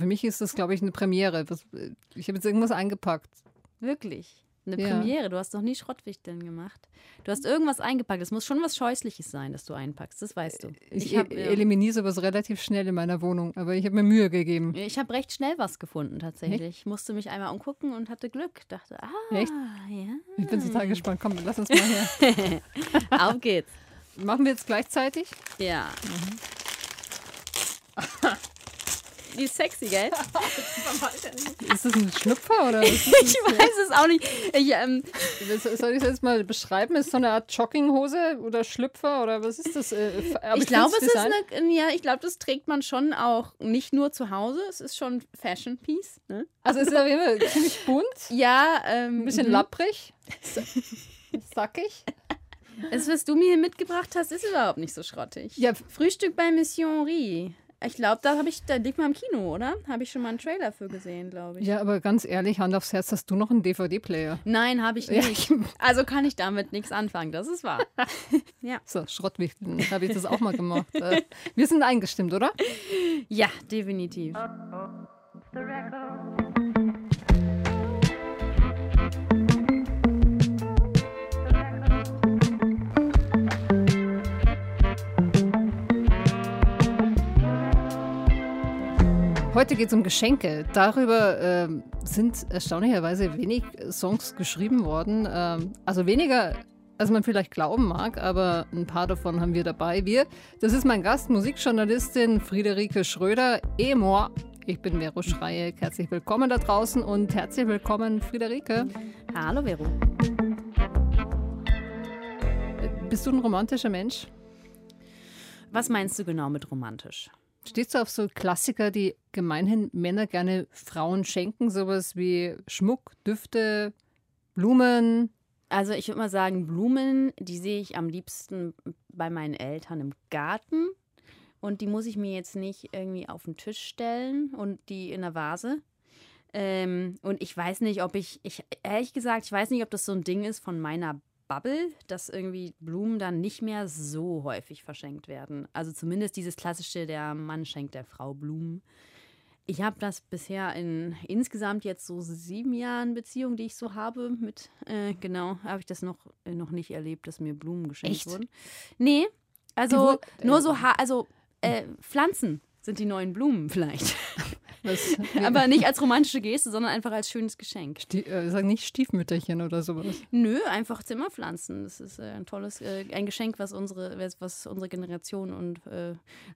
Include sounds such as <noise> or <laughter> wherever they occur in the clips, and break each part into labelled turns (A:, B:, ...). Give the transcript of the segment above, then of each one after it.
A: Für mich ist das, glaube ich, eine Premiere. Ich habe jetzt irgendwas eingepackt.
B: Wirklich? Eine ja. Premiere. Du hast noch nie Schrottwichteln gemacht. Du hast irgendwas eingepackt. Es muss schon was Scheußliches sein, das du einpackst. Das weißt du.
A: Ich, ich hab, eliminiere sowas relativ schnell in meiner Wohnung, aber ich habe mir Mühe gegeben.
B: Ich habe recht schnell was gefunden, tatsächlich. Echt? Ich musste mich einmal umgucken und hatte Glück. Dachte, ah,
A: Echt? ja. Ich bin total gespannt. Komm, lass uns mal her. <laughs>
B: Auf geht's.
A: Machen wir jetzt gleichzeitig?
B: Ja. Mhm. Die ist sexy, gell? <laughs>
A: ist das ein Schlüpfer oder? <laughs>
B: ich weiß es auch nicht. Ich, ähm,
A: Soll ich das jetzt mal beschreiben? Ist es so eine Art Jogginghose oder Schlüpfer oder was ist das? Äh,
B: ich glaube, es ist eine, ja, ich glaube, das trägt man schon auch nicht nur zu Hause. Es ist schon Fashion Piece. Ne?
A: Also es ist auf jeden Fall ziemlich bunt.
B: Ja, ähm,
A: ein bisschen mhm. lapprig, <laughs> sackig.
B: Das, was du mir hier mitgebracht hast, ist überhaupt nicht so schrottig. Ja. Frühstück bei Mission Rie. Ich glaube, da habe ich, da liegt mal im Kino, oder? Habe ich schon mal einen Trailer für gesehen, glaube ich.
A: Ja, aber ganz ehrlich, Hand aufs Herz, hast du noch einen DVD-Player?
B: Nein, habe ich nicht. Ja. Also kann ich damit nichts anfangen, das ist wahr. <laughs> <laughs>
A: ja. So, Schrottwichteln, habe ich das auch mal gemacht. Äh, wir sind eingestimmt, oder?
B: Ja, definitiv. -oh. the record.
A: Heute geht es um Geschenke. Darüber äh, sind erstaunlicherweise wenig Songs geschrieben worden. Ähm, also weniger, als man vielleicht glauben mag, aber ein paar davon haben wir dabei. Wir, das ist mein Gast, Musikjournalistin Friederike Schröder, Emor. Ich bin Vero Schreie. Herzlich willkommen da draußen und herzlich willkommen, Friederike.
B: Hallo, Vero.
A: Bist du ein romantischer Mensch?
B: Was meinst du genau mit romantisch?
A: Stehst du auf so Klassiker, die gemeinhin Männer gerne Frauen schenken? Sowas wie Schmuck, Düfte, Blumen?
B: Also ich würde mal sagen, Blumen, die sehe ich am liebsten bei meinen Eltern im Garten. Und die muss ich mir jetzt nicht irgendwie auf den Tisch stellen und die in der Vase. Ähm, und ich weiß nicht, ob ich, ich, ehrlich gesagt, ich weiß nicht, ob das so ein Ding ist von meiner Bubble, dass irgendwie Blumen dann nicht mehr so häufig verschenkt werden. Also zumindest dieses klassische, der Mann schenkt der Frau Blumen. Ich habe das bisher in insgesamt jetzt so sieben Jahren Beziehung, die ich so habe, mit, äh, genau, habe ich das noch, äh, noch nicht erlebt, dass mir Blumen geschenkt Echt? wurden. Nee, also nur so, ha also äh, Pflanzen sind die neuen Blumen vielleicht. <laughs> Das, <laughs> Aber nicht als romantische Geste, sondern einfach als schönes Geschenk.
A: Stie äh, sag nicht Stiefmütterchen oder sowas.
B: Nö, einfach Zimmerpflanzen. Das ist äh, ein tolles, äh, ein Geschenk, was unsere, was unsere Generation und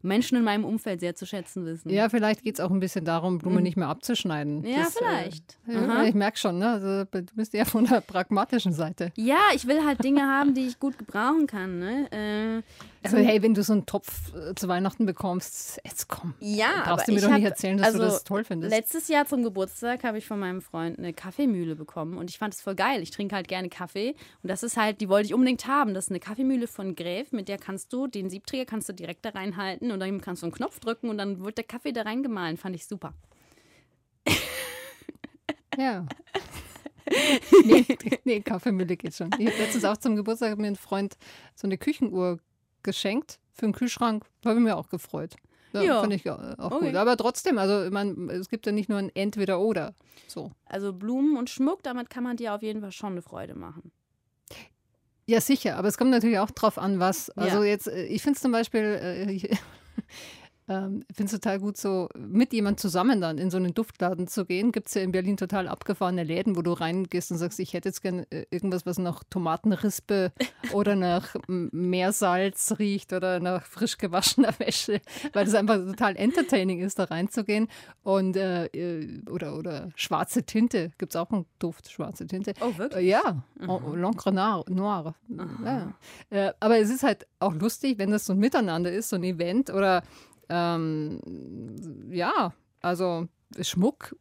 B: Menschen in meinem Umfeld sehr zu schätzen wissen.
A: Ja, vielleicht geht es auch ein bisschen darum, Blumen mhm. nicht mehr abzuschneiden.
B: Ja, das, vielleicht.
A: ich merke schon, ne? Also, du bist eher von der pragmatischen Seite.
B: Ja, ich will halt Dinge haben, die ich gut gebrauchen kann. Ne?
A: Also, hey, wenn du so einen Topf zu Weihnachten bekommst, jetzt komm.
B: Ja,
A: brauchst du mir doch
B: hab,
A: nicht erzählen, dass also, du das toll findest.
B: Letztes Jahr zum Geburtstag habe ich von meinem Freund eine Kaffeemühle bekommen und ich fand es voll geil. Ich trinke halt gerne Kaffee und das ist halt, die wollte ich unbedingt haben. Das ist eine Kaffeemühle von Gräf, mit der kannst du den Siebträger kannst du direkt da reinhalten und dann kannst du einen Knopf drücken und dann wird der Kaffee da reingemahlen. Fand ich super. <laughs>
A: Ja. nee, nee, Kaffeemühle geht schon. Ich habe letztens auch zum Geburtstag mir ein Freund so eine Küchenuhr geschenkt für einen Kühlschrank. Habe ich mir auch gefreut. Ja, ja. finde ich auch okay. gut. Aber trotzdem, also man, es gibt ja nicht nur ein Entweder-Oder. So.
B: Also Blumen und Schmuck, damit kann man dir auf jeden Fall schon eine Freude machen.
A: Ja, sicher, aber es kommt natürlich auch drauf an, was. Also ja. jetzt, äh, ich finde es zum Beispiel, äh, <laughs> ähm, ich finde es total gut, so mit jemand zusammen dann in so einen Duftladen zu gehen. Gibt es ja in Berlin total abgefahrene Läden, wo du reingehst und sagst, ich hätte jetzt gerne äh, irgendwas, was nach Tomatenrispe <laughs> oder nach Meersalz riecht oder nach frisch gewaschener <laughs> Wäsche, weil das einfach total entertaining ist, da reinzugehen. Und äh, äh oder, oder schwarze Tinte, gibt es auch einen Duft, schwarze Tinte.
B: Oh, wirklich?
A: Äh, ja, mhm. L'encre Noir. Ja. Äh, aber es ist halt auch lustig, wenn das so ein Miteinander ist, so ein Event oder ähm, ja, also Schmuck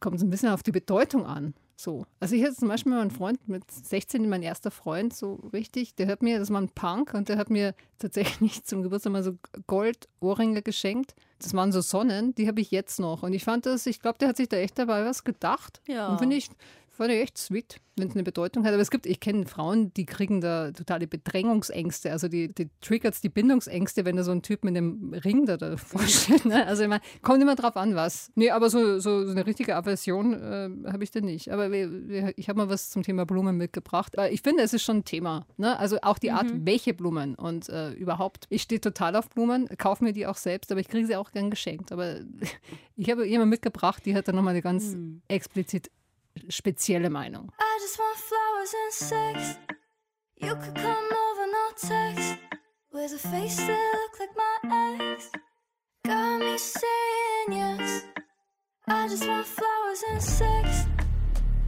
A: kommt so ein bisschen auf die Bedeutung an. So. Also ich hatte zum Beispiel meinen Freund mit 16, mein erster Freund, so richtig, der hat mir, das war ein Punk und der hat mir tatsächlich <laughs> zum Geburtstag mal so Goldohrringe geschenkt. Das waren so Sonnen, die habe ich jetzt noch. Und ich fand das, ich glaube, der hat sich da echt dabei was gedacht.
B: Ja.
A: Und finde ich, fand ich echt sweet, wenn es eine Bedeutung hat. Aber es gibt, ich kenne Frauen, die kriegen da totale Bedrängungsängste. Also die, die triggert die Bindungsängste, wenn da so ein Typ mit einem Ring da davor <laughs> steht. Ne? Also ich meine, kommt immer drauf an, was. Nee, aber so, so, so eine richtige Aversion äh, habe ich da nicht. Aber ich habe mal was zum Thema Blumen mitgebracht. Aber ich finde, es ist schon ein Thema. Ne? Also auch die Art, mhm. welche Blumen und äh, überhaupt. Ich stehe total auf Blumen, kaufe mir die auch selbst, aber ich kriege sie auch gern geschenkt. Aber <laughs> ich habe jemand mitgebracht, die hat da nochmal eine ganz mhm. explizit spezielle Meinung. I just want flowers and sex. You could come over, no text. With a face that look like my ex. Got me saying yes. I just want flowers and sex.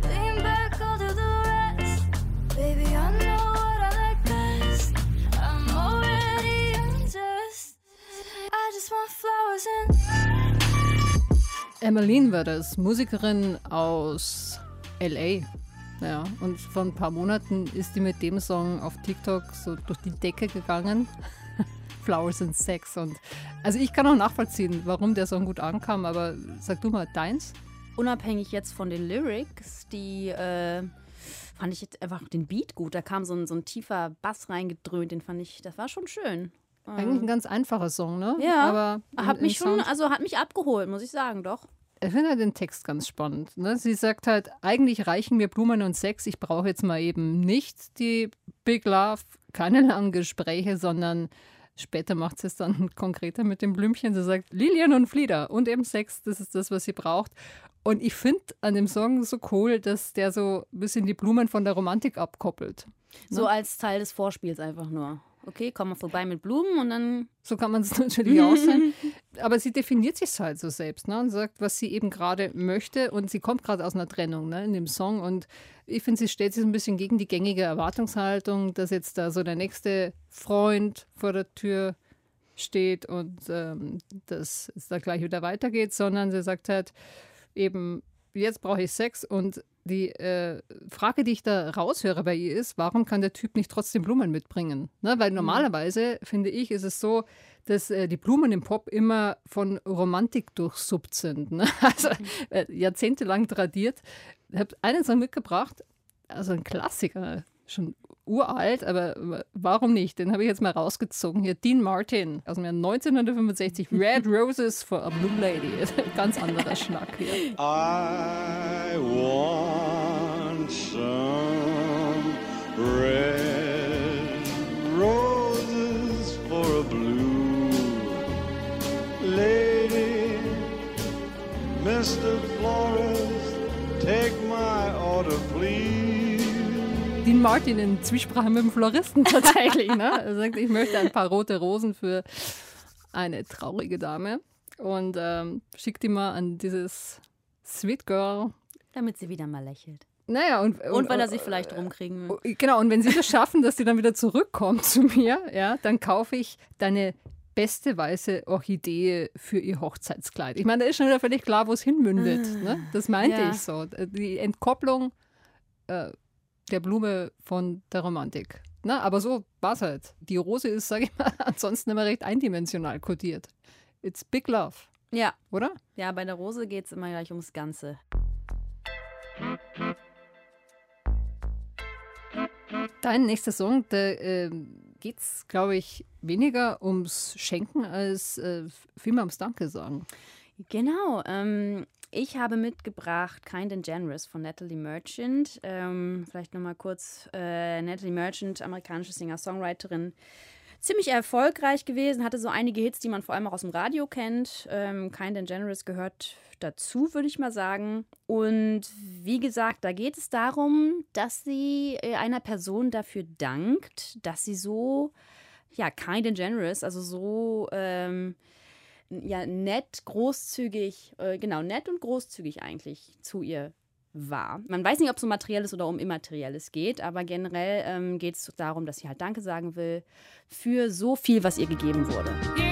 A: Lean back, I'll do the rest. Baby, I know what I like best. I'm already undressed. I just want flowers and Emmeline war das, Musikerin aus LA. Ja, und vor ein paar Monaten ist die mit dem Song auf TikTok so durch die Decke gegangen. <laughs> Flowers and Sex. Und also ich kann auch nachvollziehen, warum der Song gut ankam, aber sag du mal deins.
B: Unabhängig jetzt von den Lyrics, die äh, fand ich jetzt einfach den Beat gut. Da kam so ein, so ein tiefer Bass reingedröhnt, den fand ich, das war schon schön.
A: Eigentlich ein ganz einfacher Song, ne?
B: Ja. Aber hat mich schon, also hat mich abgeholt, muss ich sagen, doch.
A: Ich finde halt den Text ganz spannend. Ne? Sie sagt halt, eigentlich reichen mir Blumen und Sex. Ich brauche jetzt mal eben nicht die Big Love, keine langen Gespräche, sondern später macht sie es dann <laughs> konkreter mit dem Blümchen. Sie sagt, Lilian und Flieder und eben Sex, das ist das, was sie braucht. Und ich finde an dem Song so cool, dass der so ein bisschen die Blumen von der Romantik abkoppelt.
B: So ne? als Teil des Vorspiels einfach nur okay, komm mal vorbei mit Blumen und dann.
A: So kann man es <laughs> natürlich auch sein. <laughs> Aber sie definiert sich halt so selbst ne, und sagt, was sie eben gerade möchte. Und sie kommt gerade aus einer Trennung ne, in dem Song. Und ich finde, sie stellt sich so ein bisschen gegen die gängige Erwartungshaltung, dass jetzt da so der nächste Freund vor der Tür steht und ähm, dass es da gleich wieder weitergeht, sondern sie sagt halt eben, jetzt brauche ich Sex und die äh, Frage, die ich da raushöre bei ihr ist, warum kann der Typ nicht trotzdem Blumen mitbringen? Ne? Weil mhm. normalerweise, finde ich, ist es so, dass äh, die Blumen im Pop immer von Romantik durchsuppt sind. Ne? <laughs> Also mhm. äh, jahrzehntelang tradiert. Ich habe einen Song mitgebracht, also ein Klassiker, schon uralt, aber warum nicht? Den habe ich jetzt mal rausgezogen. Hier Dean Martin aus dem Jahr 1965, <laughs> Red Roses for a Blue Lady. <laughs> Ganz anderer Schnack hier. I want some red roses for a blue lady. Mr. Flores, take my order, please. Martin in Zwiesprache mit dem Floristen <laughs> tatsächlich. Ne? Er sagt, ich möchte ein paar rote Rosen für eine traurige Dame und ähm, schickt die mal an dieses Sweet Girl.
B: Damit sie wieder mal lächelt.
A: Naja, und,
B: und, und weil er sich vielleicht rumkriegen will.
A: Oh, genau, und wenn sie das schaffen, dass sie dann wieder zurückkommt zu mir, ja, dann kaufe ich deine beste weiße Orchidee für ihr Hochzeitskleid. Ich meine, da ist schon wieder völlig klar, wo es hinmündet. Ah, ne? Das meinte ja. ich so. Die Entkopplung äh, der Blume von der Romantik. Na, aber so war es halt. Die Rose ist, sage ich mal, <laughs> ansonsten immer recht eindimensional kodiert. It's big love.
B: Ja.
A: Oder?
B: Ja, bei der Rose geht es immer gleich ums Ganze.
A: Dein nächster Song, da äh, geht es, glaube ich, weniger ums Schenken als äh, vielmehr ums Danke sagen.
B: Genau. Ähm, ich habe mitgebracht Kind and Generous von Natalie Merchant. Ähm, vielleicht nochmal kurz. Äh, Natalie Merchant, amerikanische Singer-Songwriterin. Ziemlich erfolgreich gewesen, hatte so einige Hits, die man vor allem auch aus dem Radio kennt. Ähm, kind and Generous gehört dazu, würde ich mal sagen. Und wie gesagt, da geht es darum, dass sie äh, einer Person dafür dankt, dass sie so, ja, kind and generous, also so. Ähm, ja nett, großzügig, äh, genau, nett und großzügig eigentlich zu ihr war. Man weiß nicht, ob es um Materielles oder um Immaterielles geht, aber generell ähm, geht es darum, dass sie halt Danke sagen will für so viel, was ihr gegeben wurde.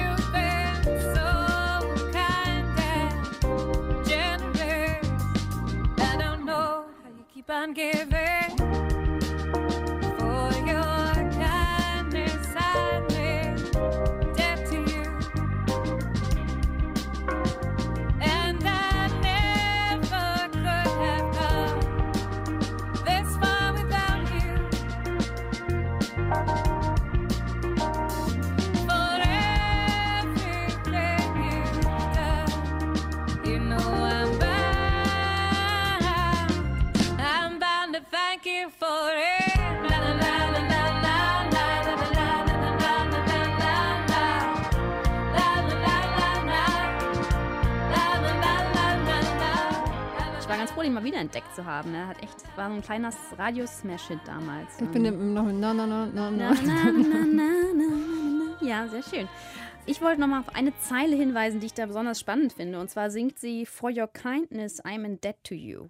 B: Entdeckt zu haben. Er hat echt, war so ein kleiner Radio-Smash-Hit damals.
A: Ich bin im- noch na na na na
B: Na,
A: na.
B: na, na, na, na. Ja, sehr schön. Ich wollte noch mal auf eine Zeile hinweisen, die ich da besonders spannend finde. Und zwar singt sie For your kindness, I'm in debt to you.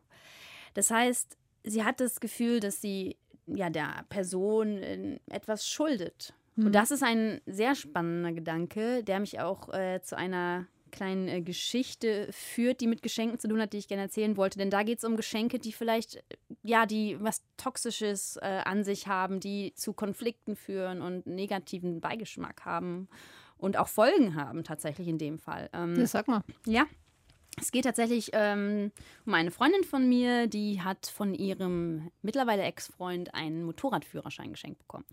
B: Das heißt, sie hat das Gefühl, dass sie ja der Person äh, etwas schuldet. Und das ist ein sehr spannender Gedanke, der mich auch äh, zu einer kleinen äh, Geschichte führt, die mit Geschenken zu tun hat, die ich gerne erzählen wollte. Denn da geht es um Geschenke, die vielleicht, äh, ja, die was Toxisches äh, an sich haben, die zu Konflikten führen und negativen Beigeschmack haben und auch Folgen haben, tatsächlich in dem Fall. Ähm,
A: Ja, sag mal.
B: ja. Es geht tatsächlich ähm, um eine Freundin von mir, die hat von ihrem mittlerweile Ex-Freund einen Motorradführerschein geschenkt bekommen.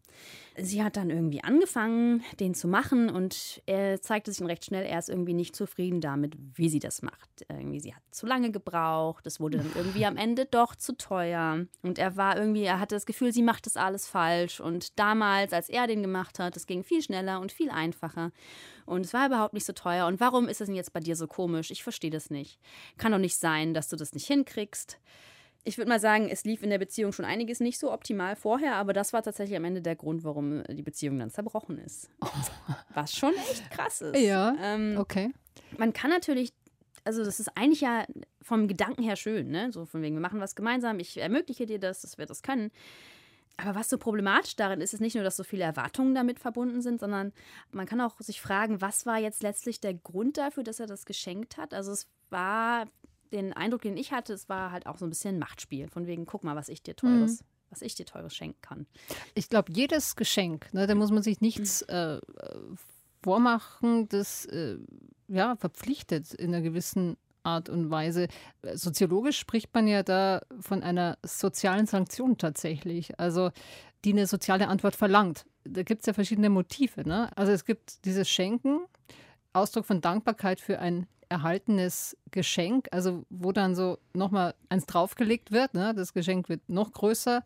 B: Sie hat dann irgendwie angefangen, den zu machen und er zeigte sich dann recht schnell, er ist irgendwie nicht zufrieden damit, wie sie das macht. Irgendwie, sie hat zu lange gebraucht, es wurde dann irgendwie am Ende doch zu teuer und er war irgendwie, er hatte das Gefühl, sie macht das alles falsch und damals, als er den gemacht hat, es ging viel schneller und viel einfacher. Und es war überhaupt nicht so teuer. Und warum ist es denn jetzt bei dir so komisch? Ich verstehe das nicht. Kann doch nicht sein, dass du das nicht hinkriegst. Ich würde mal sagen, es lief in der Beziehung schon einiges nicht so optimal vorher, aber das war tatsächlich am Ende der Grund, warum die Beziehung dann zerbrochen ist. <laughs> Was schon echt krass ist.
A: Ja.
B: Ähm,
A: Okay.
B: man kann natürlich, also das ist eigentlich ja vom Gedanken her schön, ne? So von wegen, wir machen was gemeinsam, ich ermögliche dir das, dass wir das können. Aber was so problematisch darin ist, ist nicht nur, dass so viele Erwartungen damit verbunden sind, sondern man kann auch sich fragen, was war jetzt letztlich der Grund dafür, dass er das geschenkt hat? Also es war den Eindruck, den ich hatte, es war halt auch so ein bisschen ein Machtspiel. Von wegen, guck mal, was ich dir teures, was ich dir teures schenken kann.
A: Ich glaube, jedes Geschenk, ne, da muss man sich nichts äh, äh, vormachen, das äh, ja, verpflichtet in einer gewissen Art und Weise. Soziologisch spricht man ja da von einer sozialen Sanktion tatsächlich, also die eine soziale Antwort verlangt. Da gibt es ja verschiedene Motive. Ne? Also es gibt dieses Schenken, Ausdruck von Dankbarkeit für ein erhaltenes Geschenk, also wo dann so nochmal eins draufgelegt wird, ne? das Geschenk wird noch größer.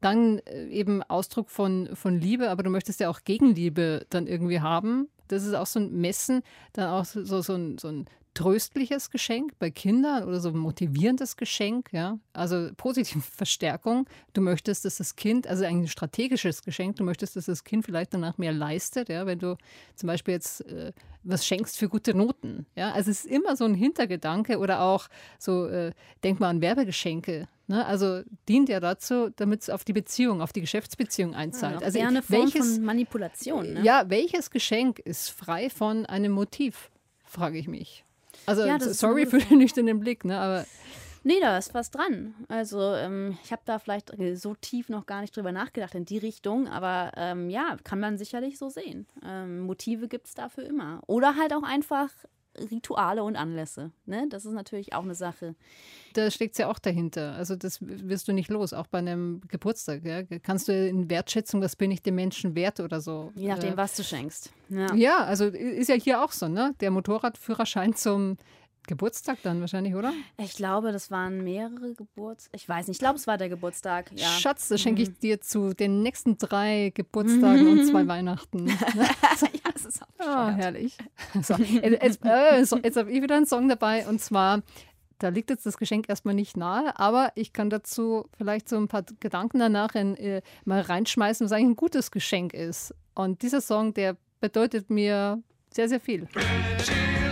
A: Dann äh, eben Ausdruck von, von Liebe, aber du möchtest ja auch Gegenliebe dann irgendwie haben. Das ist auch so ein Messen, dann auch so, so, ein, so ein tröstliches Geschenk bei Kindern oder so ein motivierendes Geschenk, ja. Also positive <laughs> Verstärkung. Du möchtest, dass das Kind, also ein strategisches Geschenk, du möchtest, dass das Kind vielleicht danach mehr leistet, ja, wenn du zum Beispiel jetzt äh, was schenkst für gute Noten. Ja, also es ist immer so ein Hintergedanke oder auch so, äh, denk mal an Werbegeschenke. Ne? Also dient ja dazu, damit es auf die Beziehung, auf die Geschäftsbeziehung einzahlt.
B: auch
A: also
B: eine Form
A: welches,
B: von Manipulation. Ne?
A: ja, welches Geschenk ist frei von einem Motiv, frage ich mich. Also
B: Ja,
A: sorry für den nüchternen Blick, ne? aber
B: Nee, da ist was dran. Also ähm, ich habe da vielleicht so tief noch gar nicht drüber nachgedacht in die Richtung, aber ähm, ja, kann man sicherlich so sehen. Ähm, Motive gibt es dafür immer. Oder halt auch einfach Rituale und Anlässe. Ne? Das ist natürlich auch eine Sache.
A: da steckt es ja auch dahinter. Also das wirst du nicht los, auch bei einem Geburtstag. Ja? Kannst du in Wertschätzung, was bin ich dem Menschen wert oder so.
B: Je nachdem,
A: äh,
B: was du schenkst. Ja.
A: Ja, also ist ja hier auch so, ne? Der Motorradführerschein zum Geburtstag dann wahrscheinlich, oder?
B: Ich glaube, das waren mehrere Geburts... Ich weiß nicht, ich glaube, es war der Geburtstag. Ja. Mhm.
A: Schatz, das schenke ich dir zu den nächsten drei Geburtstagen und zwei <laughs> Weihnachten.
B: ja, <laughs> das ist auch bescheuert.
A: herrlich. <laughs> So, jetzt äh, so, jetzt habe ich wieder einen Song dabei und zwar, da liegt jetzt das Geschenk erstmal nicht nahe, aber ich kann dazu vielleicht so ein paar Gedanken danach in, äh, mal reinschmeißen, was eigentlich ein gutes Geschenk ist. Und dieser Song, der bedeutet mir sehr, sehr viel.
C: Anytime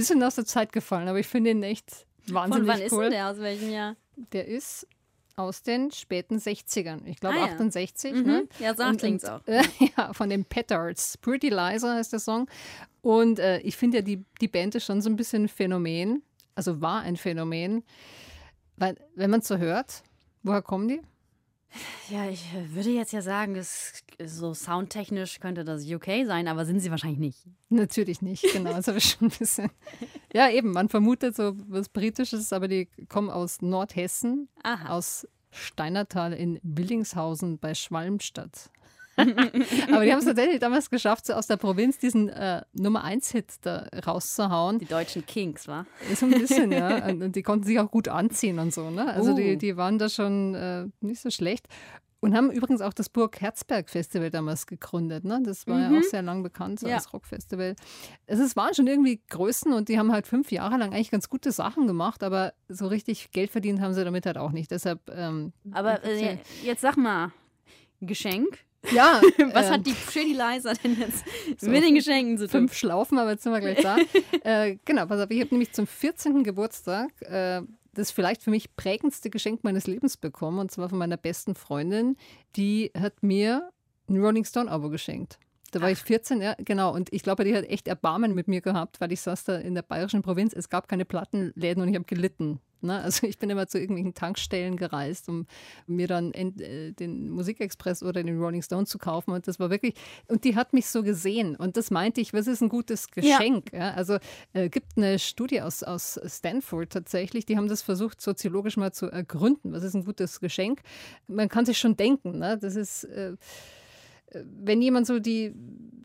A: bisschen aus der Zeit gefallen, aber ich finde ihn echt
B: Von
A: wahnsinnig
B: wann ist
A: cool.
B: denn der? Aus welchem Jahr?
A: Der ist aus den späten 60ern. Ich glaube
B: Ah, ja.
A: 68.
B: Mhm.
A: Ne?
B: Ja, so klingt's auch.
A: Äh, <laughs> ja, von den Petards. Pretty Liza heißt der Song. Und äh, ich finde ja, die, die Band ist schon so ein bisschen ein Phänomen. Also war ein Phänomen. Weil, wenn man es so hört, woher kommen die?
B: Ja, ich äh, würde jetzt ja sagen, es, so soundtechnisch könnte das UK sein, aber sind sie wahrscheinlich nicht.
A: Natürlich nicht, genau. Das habe ich schon ein bisschen. Ja, eben, man vermutet so was Britisches, aber die kommen aus Nordhessen,
B: Aha.
A: aus Steinertal in Billingshausen bei Schwalmstadt. <laughs> aber die haben es tatsächlich damals geschafft, so aus der Provinz diesen äh, Nummer 1-Hit da rauszuhauen.
B: Die deutschen Kings, wa?
A: So ein bisschen, ja. <laughs> Und die konnten sich auch gut anziehen und so, ne? Also die,
B: Uh.
A: die waren da schon äh, nicht so schlecht. Und haben übrigens auch das Burg Herzberg Festival damals gegründet. Ne? Das war ja auch sehr lang bekannt so
B: Ja.
A: als Rockfestival. Also es waren schon irgendwie Größen und die haben halt fünf Jahre lang eigentlich ganz gute Sachen gemacht, aber so richtig Geld verdient haben sie damit halt auch nicht. Deshalb, ähm,
B: Aber äh, jetzt sag mal, Geschenk?
A: Ja. <laughs>
B: Was
A: ähm,
B: hat die Pretty Liza denn jetzt mit den Geschenken zu tun?
A: fünf Schlaufen, aber jetzt sind wir gleich da. <laughs> äh, genau, pass auf, ich habe nämlich zum 14. Geburtstag äh, das vielleicht für mich prägendste Geschenk meines Lebens bekommen, und zwar von meiner besten Freundin. Die hat mir ein Rolling Stone-Abo geschenkt. Da war ich 14, ja, genau. Und ich glaube, die hat echt Erbarmen mit mir gehabt, weil ich saß da in der bayerischen Provinz. Es gab keine Plattenläden und ich habe gelitten. Ne? Also ich bin immer zu irgendwelchen Tankstellen gereist, um mir dann äh, den Musikexpress oder den Rolling Stone zu kaufen. Und das war wirklich, und die hat mich so gesehen. Und das meinte ich, was ist ein gutes Geschenk? Ja. also äh, gibt eine Studie aus, aus Stanford tatsächlich, die haben das versucht, soziologisch mal zu ergründen. Was ist ein gutes Geschenk? Man kann sich schon denken, ne? das ist. Äh, wenn jemand so die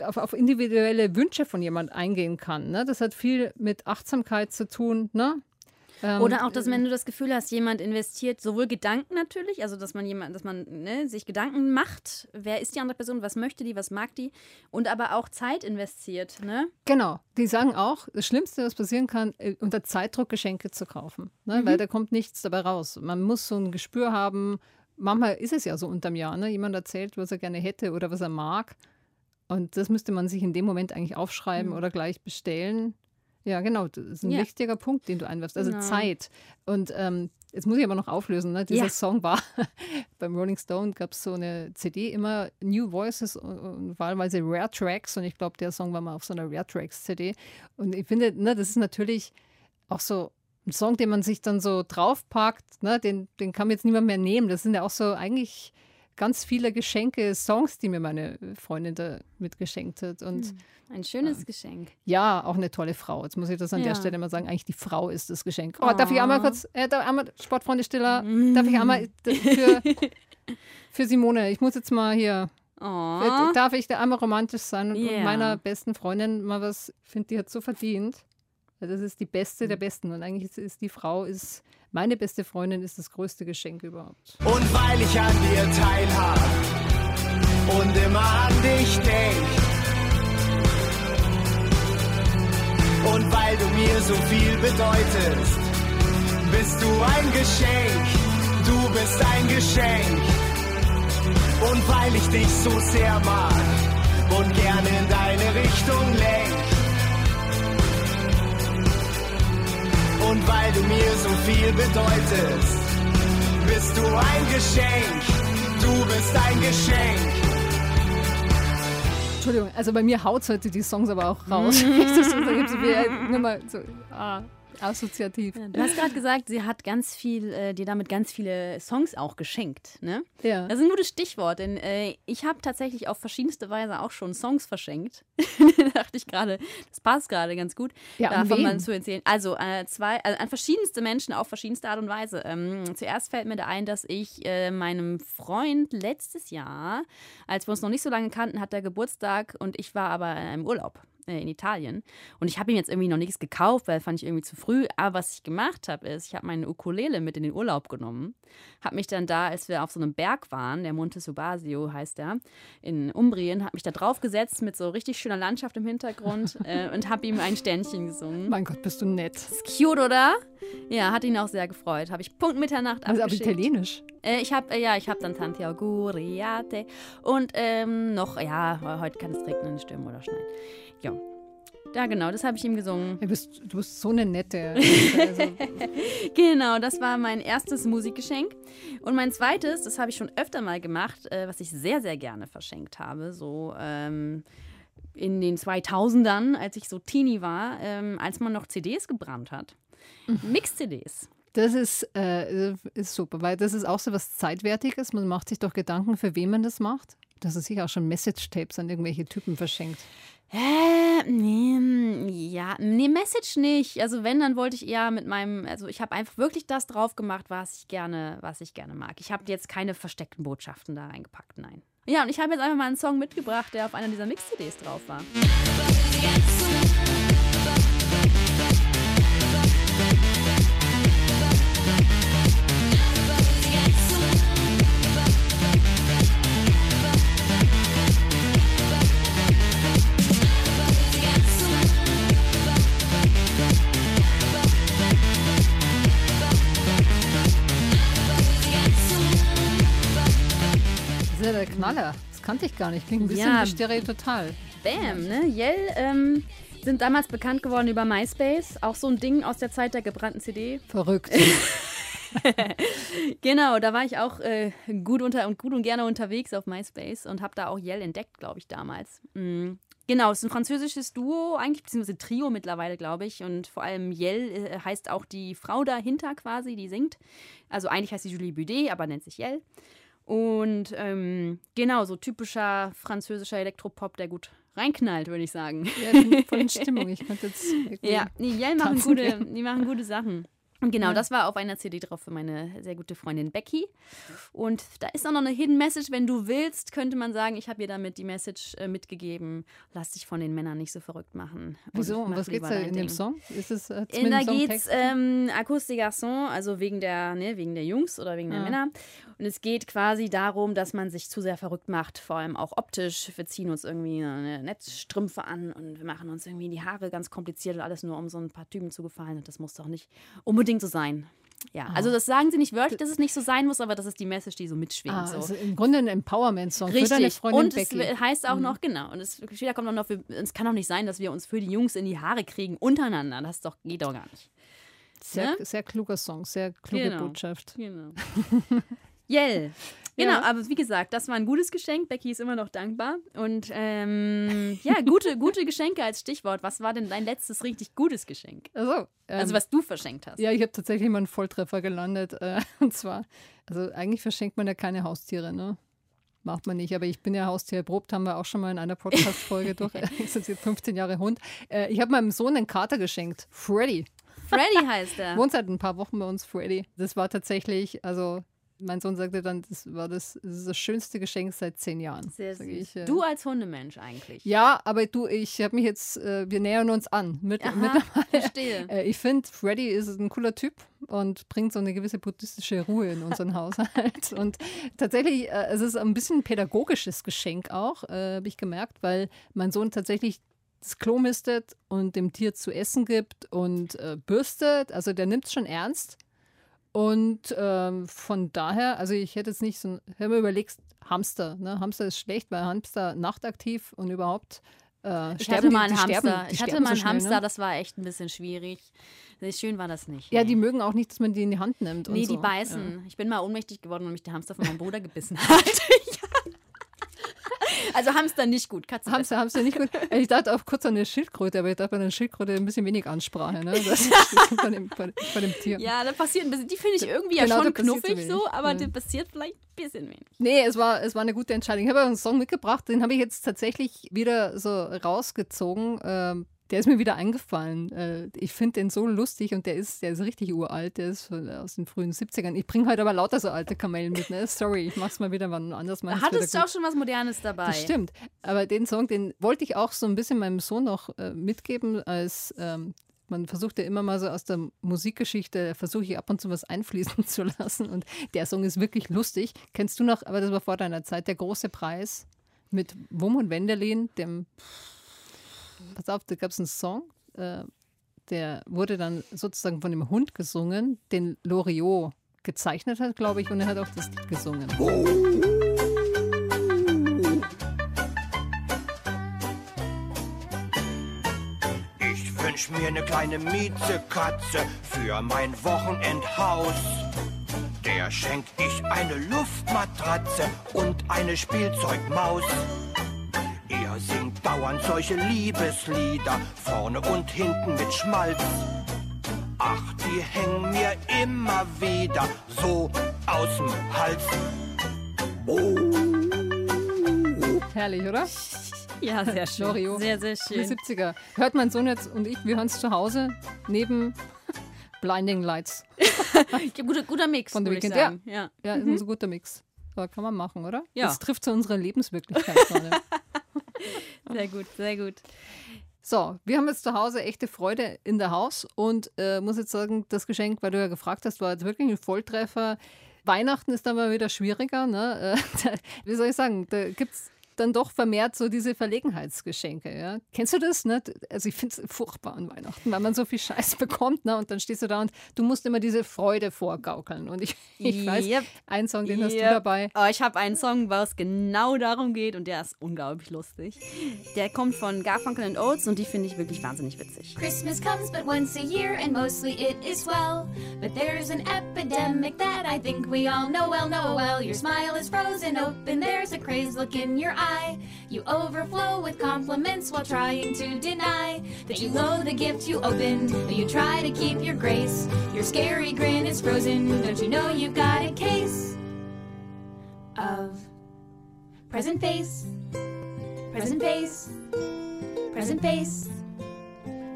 A: auf, auf individuelle Wünsche von jemand eingehen kann, ne? das hat viel mit Achtsamkeit zu tun, ne? Ähm,
B: Oder auch, dass wenn du das Gefühl hast, jemand investiert sowohl Gedanken natürlich, also dass man jemand, dass man ne, sich Gedanken macht, wer ist die andere Person, was möchte die, was mag die, und aber auch Zeit investiert, ne?
A: Genau, die sagen auch, das Schlimmste, was passieren kann, äh, unter Zeitdruck Geschenke zu kaufen, ne?
B: Mhm.
A: weil da kommt nichts dabei raus. Man muss so ein Gespür haben, manchmal ist es ja so unterm Jahr, ne? jemand erzählt, was er gerne hätte oder was er mag und das müsste man sich in dem Moment eigentlich aufschreiben oder gleich bestellen. Ja, genau, das ist ein.
B: Ja.
A: wichtiger Punkt, den du einwirfst, also
B: Genau.
A: Zeit. Und ähm, jetzt muss ich aber noch auflösen, ne? dieser
B: Ja.
A: Song war, <laughs> beim Rolling Stone gab es so eine CD, immer New Voices und, und wahlweise Rare Tracks und ich glaube, der Song war mal auf so einer Rare Tracks CD. Und ich finde, ne, das ist natürlich auch so ein Song, den man sich dann so draufpackt, ne, den, den kann mir jetzt niemand mehr nehmen. Das sind ja auch so eigentlich ganz viele Geschenke, Songs, die mir meine Freundin da mitgeschenkt hat. Und
B: Ein schönes Geschenk.
A: ja, auch eine tolle Frau. Jetzt muss ich das an der
B: Ja.
A: Stelle mal sagen. Eigentlich die Frau ist das Geschenk. Oh, darf ich einmal
B: Oh.
A: kurz, äh, darf einmal, Sportfreunde Stiller, darf ich einmal für, <laughs> für Simone, ich muss jetzt mal hier,
B: Oh.
A: darf ich da einmal romantisch sein und,
B: Ja.
A: meiner besten Freundin mal was, ich finde, die hat so verdient. Weil Das ist die beste der Besten und eigentlich ist, ist die Frau, ist meine beste Freundin, ist das größte Geschenk überhaupt.
C: Und weil ich an dir teilhab und immer an dich denk. Und weil du mir so viel bedeutest, bist du ein Geschenk. Du bist ein Geschenk. Und weil ich dich so sehr mag und gerne in deine Richtung lenk. Und weil du mir so viel bedeutest, bist du ein Geschenk. Du bist ein Geschenk.
A: Entschuldigung, also bei mir haut heute die Songs aber auch raus. <laughs> ich das so, hab so viel, nur so ah, assoziativ.
B: Du hast gerade gesagt, sie hat ganz viel, äh, dir damit ganz viele Songs auch geschenkt, ne?
A: Ja.
B: Das ist ein gutes Stichwort, denn äh, ich habe tatsächlich auf verschiedenste Weise auch schon Songs verschenkt. <laughs> da dachte ich gerade, das passt gerade ganz gut,
A: Ja,
B: davon mal zu erzählen. Also, äh, zwei, also an verschiedenste Menschen auf verschiedenste Art und Weise. Ähm, zuerst fällt mir da ein, dass ich äh, meinem Freund letztes Jahr, als wir uns noch nicht so lange kannten, hat er Geburtstag und ich war aber im Urlaub äh, in Italien. Und ich habe ihm jetzt irgendwie noch nichts gekauft, weil fand ich irgendwie zu früh. Aber was ich gemacht habe, ist, ich habe meine Ukulele mit in den Urlaub genommen. Habe mich dann da, als wir auf so einem Berg waren, der Monte Subasio heißt der, in Umbrien, habe mich da drauf gesetzt mit so richtig schöner Landschaft im Hintergrund <laughs> äh, und habe ihm ein Sternchen gesungen.
A: Mein Gott, bist du nett.
B: Ist cute, oder? Ja, hat ihn auch sehr gefreut. Habe ich Punkt Mitternacht
A: Also
B: abgeschickt.
A: italienisch.
B: Äh, ich habe, äh, ja, ich habe dann Tanti Auguriate und ähm, noch, ja, he- heute kann es regnen, stürmen oder schneien. Ja. Ja, genau, das habe ich ihm gesungen.
A: Ja, bist, du bist so eine nette. <laughs>
B: Also. genau, das war mein erstes Musikgeschenk. Und mein zweites, das habe ich schon öfter mal gemacht, äh, was ich sehr, sehr gerne verschenkt habe. So ähm, in den 2000ern, als ich so Teenie war, ähm, als man noch CDs gebrannt hat. Mhm. Mix-CDs.
A: Das ist, äh, ist super, weil das ist auch so was Zeitwertiges. Man macht sich doch Gedanken, für wen man das macht. Dass er sich auch schon Message-Tapes an irgendwelche Typen verschenkt.
B: Äh, nee, ja, nee, Message nicht. Also wenn, dann wollte ich eher mit meinem, also ich habe einfach wirklich das drauf gemacht, was ich gerne, was ich gerne mag. Ich habe jetzt keine versteckten Botschaften da reingepackt, nein. Ja, und ich habe jetzt einfach mal einen Song mitgebracht, der auf einer dieser Mix-CDs drauf war.
A: Der Knaller. Das kannte ich gar nicht. Klingt ein bisschen ja. wie total.
B: Bam, ne? Yell ähm, sind damals bekannt geworden über MySpace. Auch so ein Ding aus der Zeit der gebrannten CD.
A: Verrückt. <laughs>
B: genau, da war ich auch äh, gut, unter, und gut und gerne unterwegs auf MySpace und habe da auch Yell entdeckt, glaube ich, damals. Mhm. Genau, es ist ein französisches Duo, eigentlich, beziehungsweise Trio mittlerweile, glaube ich. Und vor allem Yell äh, heißt auch die Frau dahinter quasi, die singt. Also eigentlich heißt sie Julie Budet, aber nennt sich Yell. Und ähm, genau, so typischer französischer Elektropop, der gut reinknallt, würde ich sagen.
A: Ja, voll in <laughs> Stimmung. Ich könnte jetzt.
B: Ja, die Yell machen gute, die machen gute Sachen. Und genau, ja. das war auf einer CD drauf für meine sehr gute Freundin Becky. Und da ist auch noch eine Hidden Message. Wenn du willst, könnte man sagen, ich habe ihr damit die Message äh, mitgegeben, lass dich von den Männern nicht so verrückt machen.
A: Wieso? Und was geht es da in dem Song?
B: Ist es äh, in, Da geht es ähm, Acoustic Garçon, also wegen der, ne, wegen der Jungs oder wegen der ja. Männer. Und es geht quasi darum, dass man sich zu sehr verrückt macht, vor allem auch optisch. Wir ziehen uns irgendwie eine Netzstrümpfe an und wir machen uns irgendwie die Haare ganz kompliziert und alles nur, um so ein paar Typen zu gefallen. Und das muss doch nicht unbedingt so sein. Ja, also das sagen sie nicht wörtlich, dass es nicht so sein muss, aber das ist die Message, die so mitschwingt. Ah, so.
A: Also im Grunde ein Empowerment-Song
B: für deine Freundin und Becky. es heißt auch mhm. noch, genau, und es, später kommt auch noch, es kann doch nicht sein, dass wir uns für die Jungs in die Haare kriegen, untereinander. Das doch, geht doch gar nicht.
A: Sehr, ne? sehr kluger Song, sehr kluge genau. Botschaft.
B: Genau. <laughs> Yell. Genau, ja. aber wie gesagt, das war ein gutes Geschenk. Becky ist immer noch dankbar. Und ähm, ja, gute, <laughs> gute Geschenke als Stichwort. Was war denn dein letztes richtig gutes Geschenk?
A: Also,
B: ähm, also was du verschenkt hast.
A: Ja, ich habe tatsächlich mal einen Volltreffer gelandet. Äh, <laughs> und zwar, also eigentlich verschenkt man ja keine Haustiere, ne? Macht man nicht, aber ich bin ja Haustier erprobt, haben wir auch schon mal in einer Podcast-Folge <laughs> durch. Ich sind jetzt 15 Jahre Hund. Äh, ich habe meinem Sohn einen Kater geschenkt. Freddy.
B: Freddy heißt er.
A: Wohnt seit ein paar Wochen bei uns, Freddy. Das war tatsächlich, also mein Sohn sagte dann, das war das, das, das schönste Geschenk seit zehn Jahren.
B: Sehr süß. Ich, äh, du als Hundemensch eigentlich.
A: Ja, aber du, ich habe mich jetzt, äh, wir nähern uns an. Mit, Aha, mittlerweile.
B: Verstehe. <laughs>
A: Äh, ich finde, Freddy ist ein cooler Typ und bringt so eine gewisse buddhistische Ruhe in unseren <laughs> Haushalt. Und tatsächlich, äh, es ist ein bisschen ein pädagogisches Geschenk auch, äh, habe ich gemerkt, weil mein Sohn tatsächlich das Klo mistet und dem Tier zu essen gibt und äh, bürstet. Also der nimmt es schon ernst. Und ähm, von daher, also ich hätte jetzt nicht so, wenn du überlegst, Hamster, ne? Hamster ist schlecht, weil Hamster nachtaktiv und überhaupt
B: äh, ich hatte mal einen Hamster. Sterben, ich hatte mal einen so Hamster, ne? das war echt ein bisschen schwierig. Schön war das nicht.
A: Ja, nee. die mögen auch nicht, dass man die in die Hand nimmt.
B: Nee,
A: so.
B: die beißen. Ja. Ich bin mal ohnmächtig geworden, weil mich der Hamster von meinem Bruder gebissen <laughs> hat. Also Hamster nicht gut, Katze.
A: Hamster, Hamster nicht gut. <laughs> Ich dachte auch kurz an eine Schildkröte, aber ich dachte bei einer Schildkröte ein bisschen wenig Ansprache, ne? Das <laughs> von, dem, von, von, dem Tier.
B: Ja, da passiert ein bisschen. Die finde ich irgendwie genau, ja schon knuffig so, aber ja. da passiert vielleicht ein bisschen wenig.
A: Nee, es war, es war eine gute Entscheidung. Ich habe einen Song mitgebracht, den habe ich jetzt tatsächlich wieder so rausgezogen. Ähm, der ist mir wieder eingefallen. Äh, ich finde den so lustig und der ist, der ist richtig uralt, der ist aus den frühen 70ern. Ich bringe heute aber lauter so alte Kamellen mit, ne? Sorry, ich mach's mal wieder wann anders.
B: Hattest du auch schon was Modernes dabei?
A: Das stimmt. Aber den Song, den wollte ich auch so ein bisschen meinem Sohn noch äh, mitgeben, als ähm, man versucht ja immer mal so aus der Musikgeschichte, versuche ich ab und zu was einfließen <laughs> zu lassen. Und der Song ist wirklich lustig. Kennst du noch, aber das war vor deiner Zeit, der große Preis mit Wum und Wendelin, dem pass auf, da gab es einen Song, äh, der wurde dann sozusagen von dem Hund gesungen, den Loriot gezeichnet hat, glaube ich, und er hat auch das Lied gesungen.
C: wünsch mir eine kleine Miezekatze für mein Wochenendhaus. Der schenk ich eine Luftmatratze und eine Spielzeugmaus. Singt dauernd solche Liebeslieder, vorne und hinten mit Schmalz. Ach, die hängen mir immer wieder so aus dem Hals. Oh.
A: Herrlich, oder?
B: Ja, sehr schön.
A: Lorio.
B: Sehr, sehr
A: Die
B: schön.
A: 70er. Hört mein Sohn jetzt und ich, wir hören es zu Hause neben <laughs> Blinding Lights.
B: Ja, guter, guter Mix,
A: Von The
B: würde ich
A: Weeknd, ja.
B: Ja.
A: Ja, ist ein so guter Mix. Aber kann man machen, oder?
B: Ja.
A: Das trifft zu unserer Lebenswirklichkeit gerade. <laughs> <laughs>
B: Sehr gut, sehr gut.
A: So, wir haben jetzt zu Hause echte Freude in der Haus und äh, muss jetzt sagen, das Geschenk, weil du ja gefragt hast, war jetzt wirklich ein Volltreffer. Weihnachten ist dann mal wieder schwieriger. Ne? Äh, <laughs> wie soll ich sagen, da gibt es dann doch vermehrt so diese Verlegenheitsgeschenke. Ja? Kennst du das? Ne? Also ich finde es furchtbar an Weihnachten, weil man so viel Scheiß <laughs> bekommt ne? und dann stehst du da und du musst immer diese Freude vorgaukeln. Und ich, ich weiß,
B: Yep.
A: einen Song, den hast du
B: Yep.
A: dabei.
B: Oh, ich habe einen Song, wo es genau darum geht und der ist unglaublich lustig. Der kommt von Garfunkel and Oates und die finde ich wirklich wahnsinnig witzig.
D: Christmas comes but once a year, and mostly it is swell. But there's an epidemic that I think we all know well, know well. Your smile is frozen open, there's a crazed look in your eye. You overflow with compliments while trying to deny that you loathe the gift you opened. But you try to keep your grace. Your scary grin is frozen, don't you know you've got a case of present face, present face, present face.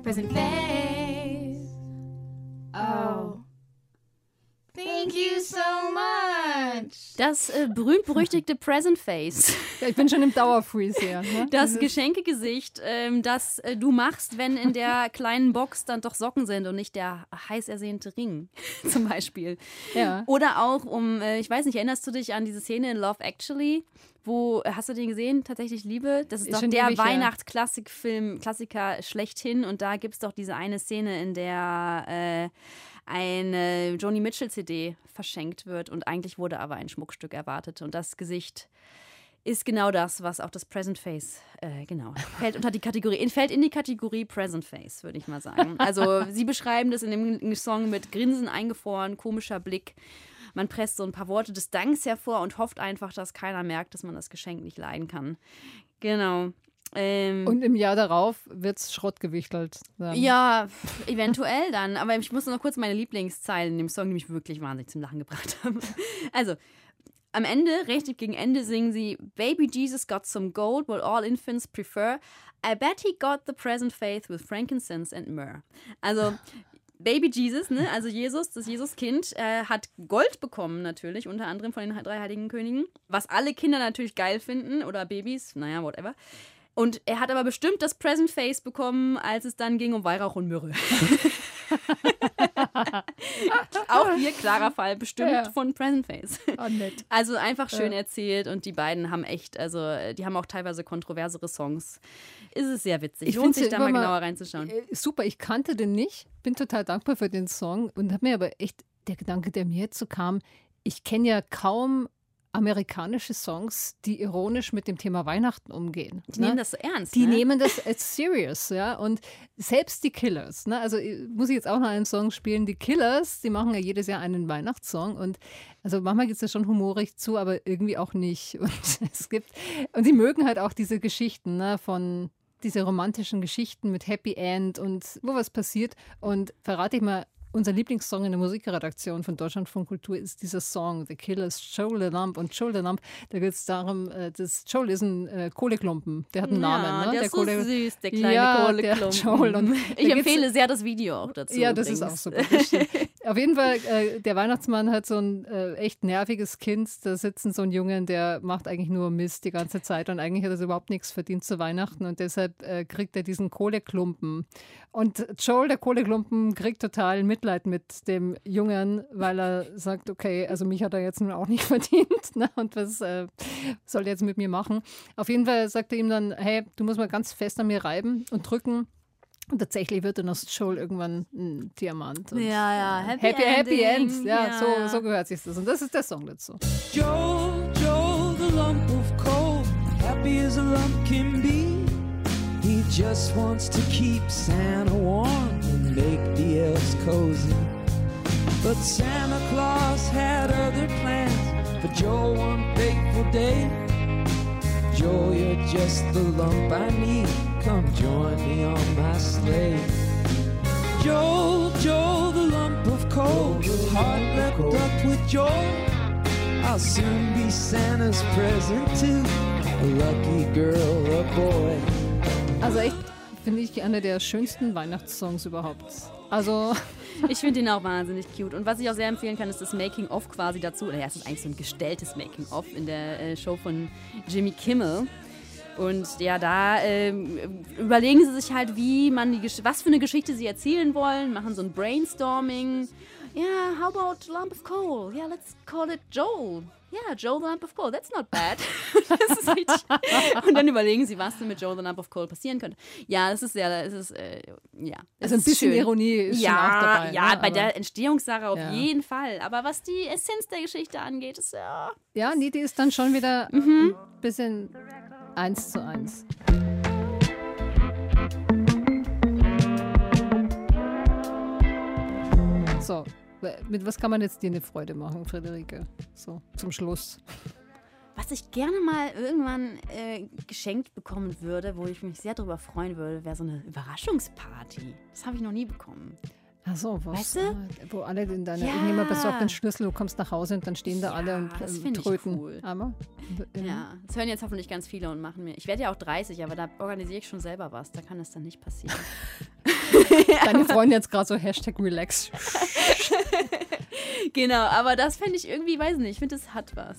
D: present face. Oh. Thank you so much.
B: Das äh, berühmt-berüchtigte Present Face.
A: Ja, ich bin schon im Dauerfreeze hier. Ne? <laughs>
B: Das
A: Dieses-
B: Geschenkegesicht, ähm, das äh, du machst, wenn in der <laughs> kleinen Box dann doch Socken sind und nicht der heiß ersehnte Ring, <laughs> zum Beispiel.
A: Ja.
B: Oder auch um, äh, ich weiß nicht, erinnerst du dich an diese Szene in Love Actually? Wo, äh, hast du den gesehen? Tatsächlich Liebe? Das ist,
A: Ist
B: doch der. Weihnachtsklassikfilm, Klassiker schlechthin. Und da gibt es doch diese eine Szene, in der äh, eine Joni Mitchell-CD verschenkt wird und eigentlich wurde aber ein Schmuckstück erwartet. Und das Gesicht ist genau das, was auch das Present Face, äh, genau, fällt unter die Kategorie, fällt in die Kategorie Present Face, würde ich mal sagen. Also sie beschreiben das in dem Song mit Grinsen eingefroren, komischer Blick. Man presst so ein paar Worte des Danks hervor und hofft einfach, dass keiner merkt, dass man das Geschenk nicht leiden kann. Genau. Ähm,
A: Und im Jahr darauf wird es Schrottgewichtelt. Ja.
B: ja, eventuell dann. Aber ich muss noch kurz meine Lieblingszeilen in dem Song, die mich wirklich wahnsinnig zum Lachen gebracht haben. <laughs> Also, am Ende, richtig gegen Ende, singen sie Baby Jesus got some gold, what all infants prefer. I bet he got the present faith with frankincense and myrrh. Also, Baby Jesus, ne, also Jesus, das Jesuskind, äh, hat Gold bekommen natürlich, unter anderem von den drei heiligen Königen, was alle Kinder natürlich geil finden oder Babys, naja, whatever. Und er hat aber bestimmt das Present Face bekommen, als es dann ging um Weihrauch und Myrrhe. <laughs> Auch hier klarer Fall, bestimmt
A: Ja.
B: von Present Face.
A: Oh, nett.
B: Also einfach schön erzählt und die beiden haben echt, also äh, die haben auch teilweise kontroversere Songs. Ist es sehr witzig.
A: Ich
B: Lohnt sich
A: ja
B: da mal- genauer reinzuschauen.
A: Äh, Super, ich kannte den nicht, bin total dankbar für den Song und habe mir aber echt der Gedanke, der mir jetzt so kam, ich kenne ja kaum amerikanische Songs, die ironisch mit dem Thema Weihnachten umgehen.
B: Die
A: ne?
B: nehmen das so ernst.
A: Die
B: ne?
A: nehmen das als serious, ja. Und selbst die Killers, ne? also äh, muss ich jetzt auch noch einen Song spielen. Die Killers, die machen ja jedes Jahr einen Weihnachtssong und also manchmal geht es ja schon humorig zu, aber irgendwie auch nicht. <laughs> Und es gibt, und sie mögen halt auch diese Geschichten, ne, von diese romantischen Geschichten mit Happy End und wo was passiert. Und verrate ich mal, unser Lieblingssong in der Musikredaktion von Deutschlandfunk Kultur ist dieser Song, The Killers, Shoulder Lump. Und Shoulder Lump, da geht es darum, äh, das Joel ist ein äh, Kohleklumpen, der hat einen
B: ja,
A: Namen. Ne?
B: der, ist so
A: Kohle-
B: süß, der kleine
A: Ja, der
B: Kohleklumpen.
A: Joel. Und <laughs>
B: ich empfehle sehr das Video auch dazu.
A: ja, das ist auch
B: übrigens.
A: super. <laughs> Auf jeden Fall, äh, der Weihnachtsmann hat so ein äh, echt nerviges Kind. Da sitzt so ein Jungen, der macht eigentlich nur Mist die ganze Zeit und eigentlich hat er überhaupt nichts verdient zu Weihnachten und deshalb äh, kriegt er diesen Kohleklumpen. Und Joel, der Kohleklumpen, kriegt total Mitleid mit dem Jungen, weil er sagt, okay, also mich hat er jetzt nun auch nicht <laughs> verdient ne? und was äh, soll er jetzt mit mir machen? Auf jeden Fall sagt er ihm dann, hey, du musst mal ganz fest an mir reiben und drücken. Und tatsächlich wird dann aus Joel irgendwann ein Diamant. Und,
B: Ja, ja,
A: äh,
B: Happy
A: happy, happy End. Ja,
B: ja.
A: So, so gehört sich das. Und das ist der Song dazu.
E: Joe, Joe, the lump of coal, happy as a lump can be. He just wants to keep Santa warm and make the elves cozy. But Santa Claus had other plans for Joel one fateful day. Joel, you're just the lump I need. Come join me on my sleigh. Joel, Joel, the lump of coal, heart wrapped up with joy. I'll soon be Santa's present to a lucky girl or boy.
A: Also echt, finde ich, einer der schönsten Weihnachtssongs überhaupt. Also. <laughs>
B: Ich finde ihn auch wahnsinnig cute. Und was ich auch sehr empfehlen kann, ist das Making-of quasi dazu. Oder ja, es ist eigentlich so ein gestelltes Making-of in der äh, Show von Jimmy Kimmel. Und ja, da äh, überlegen sie sich halt, wie man die Gesch was für eine Geschichte sie erzählen wollen, machen so ein Brainstorming. Ja, yeah, how about lump of coal? Yeah, let's call it Joel. Yeah, Joel the Lump of Coal, that's not bad. <laughs> und dann überlegen sie, was denn mit Joel the Lump of Coal passieren könnte. Ja, das ist sehr, das ist, äh, ja.
A: Also ein bisschen schön. Ironie ist
B: ja,
A: schon auch dabei.
B: Ja,
A: ne?
B: bei der Entstehungssache auf ja. jeden Fall. Aber was die Essenz der Geschichte angeht, ist ja.
A: Ja, nee, die ist dann schon wieder mhm. ein bisschen eins zu eins. So, mit was kann man jetzt dir eine Freude machen, Friederike? So, zum Schluss.
B: Was ich gerne mal irgendwann äh, geschenkt bekommen würde, wo ich mich sehr darüber freuen würde, wäre so eine Überraschungsparty. Das habe ich noch nie bekommen.
A: Ach so, was?
B: Weißt du?
A: Wo alle in deiner, ja. irgendjemand besorgt den Schlüssel, du kommst nach Hause und dann stehen da
B: ja,
A: alle und
B: das
A: äh, tröten.
B: Ich cool.
A: Aber,
B: ja, das hören jetzt hoffentlich ganz viele und machen mir. Ich werde ja auch 30, aber da organisiere ich schon selber was. Da kann es dann nicht passieren. <laughs>
A: Deine <laughs> Freundin jetzt gerade so Hashtag relax. <laughs> <laughs>
B: genau, aber das finde ich irgendwie, weiß nicht, ich finde, es hat was.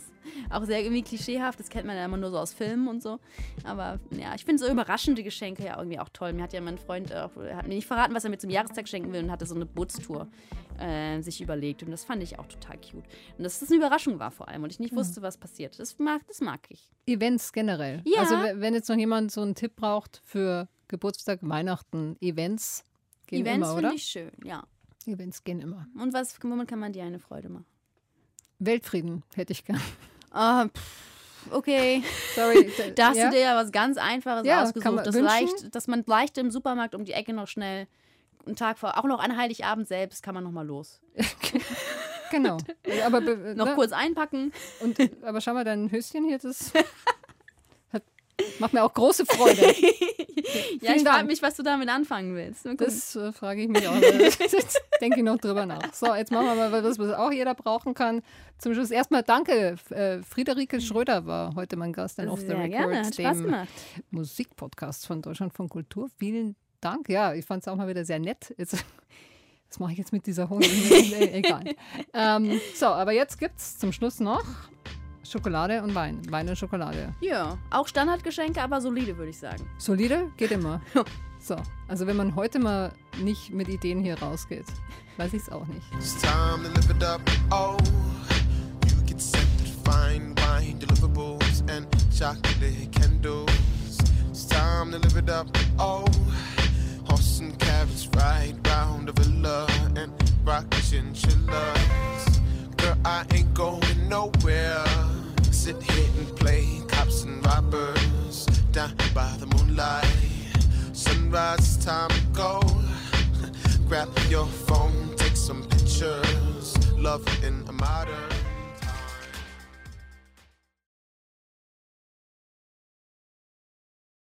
B: Auch sehr irgendwie klischeehaft, das kennt man ja immer nur so aus Filmen und so. Aber ja, ich finde so überraschende Geschenke ja irgendwie auch toll. Mir hat ja mein Freund auch, hat mir nicht verraten, was er mir zum Jahrestag schenken will und hatte so eine Bootstour äh, sich überlegt. Und das fand ich auch total cute. Und dass das eine Überraschung war vor allem und ich nicht wusste, was passiert. Das mag, das mag ich.
A: Events generell.
B: Ja.
A: Also wenn jetzt noch jemand so einen Tipp braucht für Geburtstag, Weihnachten, Events gehen
B: Events finde ich schön, ja.
A: Events gehen immer.
B: Und was, womit kann man dir eine Freude machen?
A: Weltfrieden hätte ich gern.
B: Ah, pff, okay. <laughs>
A: Sorry. <laughs>
B: Da hast
A: ja?
B: du dir ja was ganz Einfaches
A: Ja,
B: ausgesucht,
A: man
B: das leicht, dass man leicht im Supermarkt um die Ecke noch schnell einen Tag vor, auch noch an Heiligabend selbst, kann man noch mal los. <laughs>
A: Genau. Aber be-
B: Noch
A: ne?
B: kurz einpacken.
A: Und, aber schau mal, dein Höschen hier, das macht mir auch große Freude. <laughs>
B: Ja, ich frage mich, was du damit anfangen willst.
A: Das äh, frage ich mich auch. Denke ich noch drüber nach. So, jetzt machen wir mal was, was auch jeder brauchen kann. Zum Schluss erstmal danke. Äh, Friederike Schröder war heute mein Gast in Off the Record,
B: gerne, hat Spaß gemacht.
A: Musikpodcast von Deutschland von Kultur. Vielen Dank. Ja, ich fand es auch mal wieder sehr nett. Jetzt, was mache ich jetzt mit dieser? Äh, <laughs> Egal. Ähm, so, aber jetzt gibt es zum Schluss noch Schokolade und Wein. Wein und Schokolade.
B: Ja, auch Standardgeschenke, aber solide, würde ich sagen.
A: Solide geht immer. <laughs> So, also wenn man heute mal nicht mit Ideen hier rausgeht, weiß ich es auch nicht.
F: It's time to live it up. Oh, you get scented fine wine, deliverables, and chocolate candles. It's time to live it up. Oh, horse and carriage ride round the villa and rock chinchillas. I ain't going nowhere. Sit here and play cops and robbers down by the moonlight. Sunrise, time to go. <laughs> Grab your phone, take some pictures. Love in a modern.